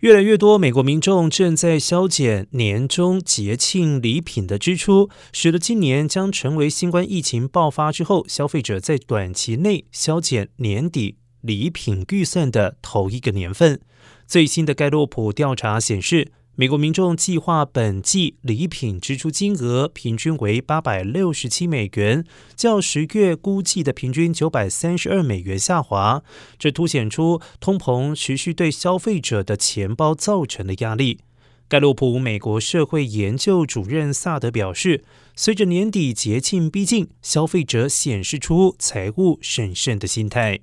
越来越多美国民众正在削减年终节庆礼品的支出，使得今年将成为新冠疫情爆发之后，消费者在短期内削减年底礼品预算的头一个年份。最新的盖洛普调查显示。美国民众计划本季礼品支出金额平均为八百六十七美元，较十月估计的平均九百三十二美元下滑。这凸显出通膨持续对消费者的钱包造成的压力。盖洛普美国社会研究主任萨德表示，随着年底节庆逼近，消费者显示出财务审慎的心态。